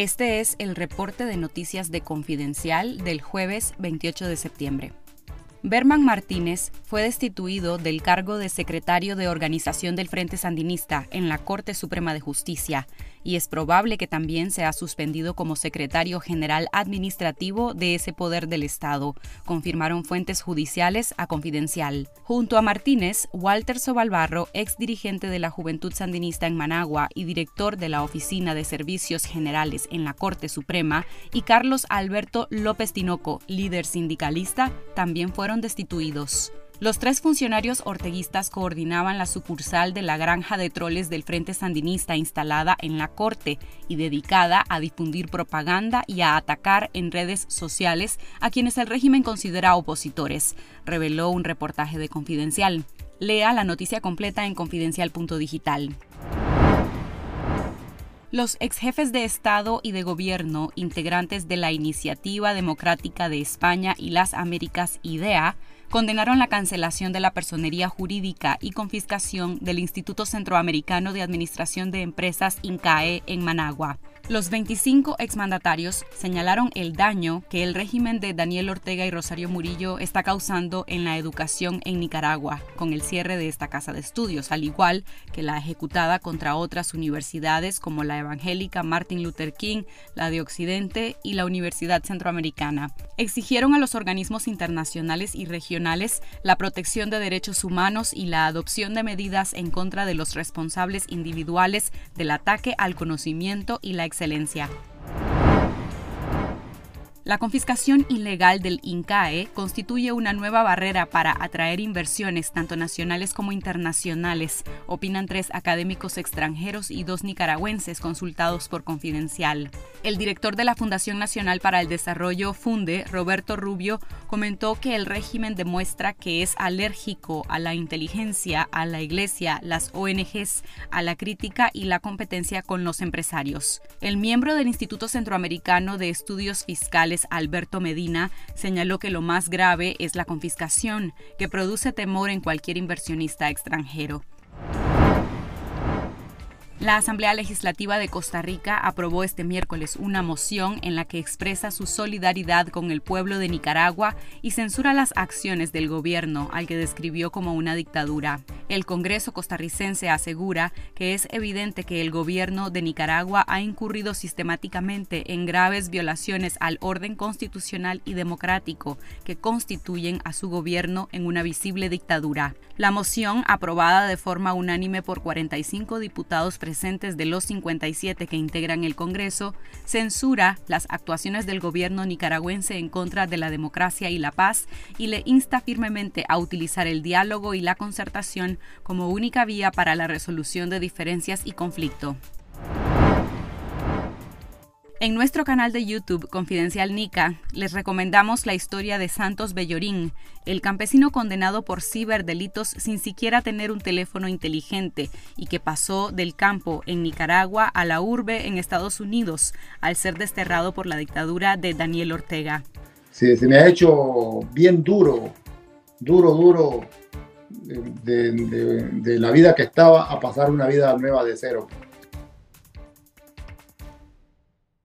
Este es el reporte de noticias de Confidencial del jueves 28 de septiembre. Berman Martínez fue destituido del cargo de secretario de organización del Frente Sandinista en la Corte Suprema de Justicia y es probable que también sea suspendido como secretario general administrativo de ese poder del Estado, confirmaron fuentes judiciales a Confidencial. Junto a Martínez, Walter Sobalbarro, ex dirigente de la Juventud Sandinista en Managua y director de la Oficina de Servicios Generales en la Corte Suprema, y Carlos Alberto López Tinoco, líder sindicalista, también fueron destituidos. Los tres funcionarios orteguistas coordinaban la sucursal de la granja de troles del Frente Sandinista instalada en la Corte y dedicada a difundir propaganda y a atacar en redes sociales a quienes el régimen considera opositores, reveló un reportaje de Confidencial. Lea la noticia completa en confidencial.digital. Los ex jefes de Estado y de Gobierno, integrantes de la Iniciativa Democrática de España y las Américas IDEA, condenaron la cancelación de la personería jurídica y confiscación del Instituto Centroamericano de Administración de Empresas INCAE en Managua. Los 25 exmandatarios señalaron el daño que el régimen de Daniel Ortega y Rosario Murillo está causando en la educación en Nicaragua con el cierre de esta casa de estudios, al igual que la ejecutada contra otras universidades como la evangélica Martin Luther King, la de Occidente y la Universidad Centroamericana. Exigieron a los organismos internacionales y regionales la protección de derechos humanos y la adopción de medidas en contra de los responsables individuales del ataque al conocimiento y la La confiscación ilegal del INCAE constituye una nueva barrera para atraer inversiones tanto nacionales como internacionales, opinan tres académicos extranjeros y dos nicaragüenses consultados por Confidencial. El director de la Fundación Nacional para el Desarrollo Funde, Roberto Rubio, comentó que el régimen demuestra que es alérgico a la inteligencia, a la iglesia, las ONGs, a la crítica y la competencia con los empresarios. El miembro del Instituto Centroamericano de Estudios Fiscales Alberto Medina, señaló que lo más grave es la confiscación, que produce temor en cualquier inversionista extranjero. La Asamblea Legislativa de Costa Rica aprobó este miércoles una moción en la que expresa su solidaridad con el pueblo de Nicaragua y censura las acciones del gobierno, al que describió como una dictadura. El Congreso costarricense asegura que es evidente que el gobierno de Nicaragua ha incurrido sistemáticamente en graves violaciones al orden constitucional y democrático que constituyen a su gobierno en una visible dictadura. La moción, aprobada de forma unánime por 45 diputados presentes de los 57 que integran el Congreso, censura las actuaciones del gobierno nicaragüense en contra de la democracia y la paz y le insta firmemente a utilizar el diálogo y la concertación como única vía para la resolución de diferencias y conflicto. En nuestro canal de YouTube Confidencial Nica les recomendamos la historia de Santos Bellorín, el campesino condenado por ciberdelitos sin siquiera tener un teléfono inteligente y que pasó del campo en Nicaragua a la urbe en Estados Unidos al ser desterrado por la dictadura de Daniel Ortega. Sí, se me ha hecho bien duro, duro, duro de, de la vida que estaba a pasar una vida nueva de cero.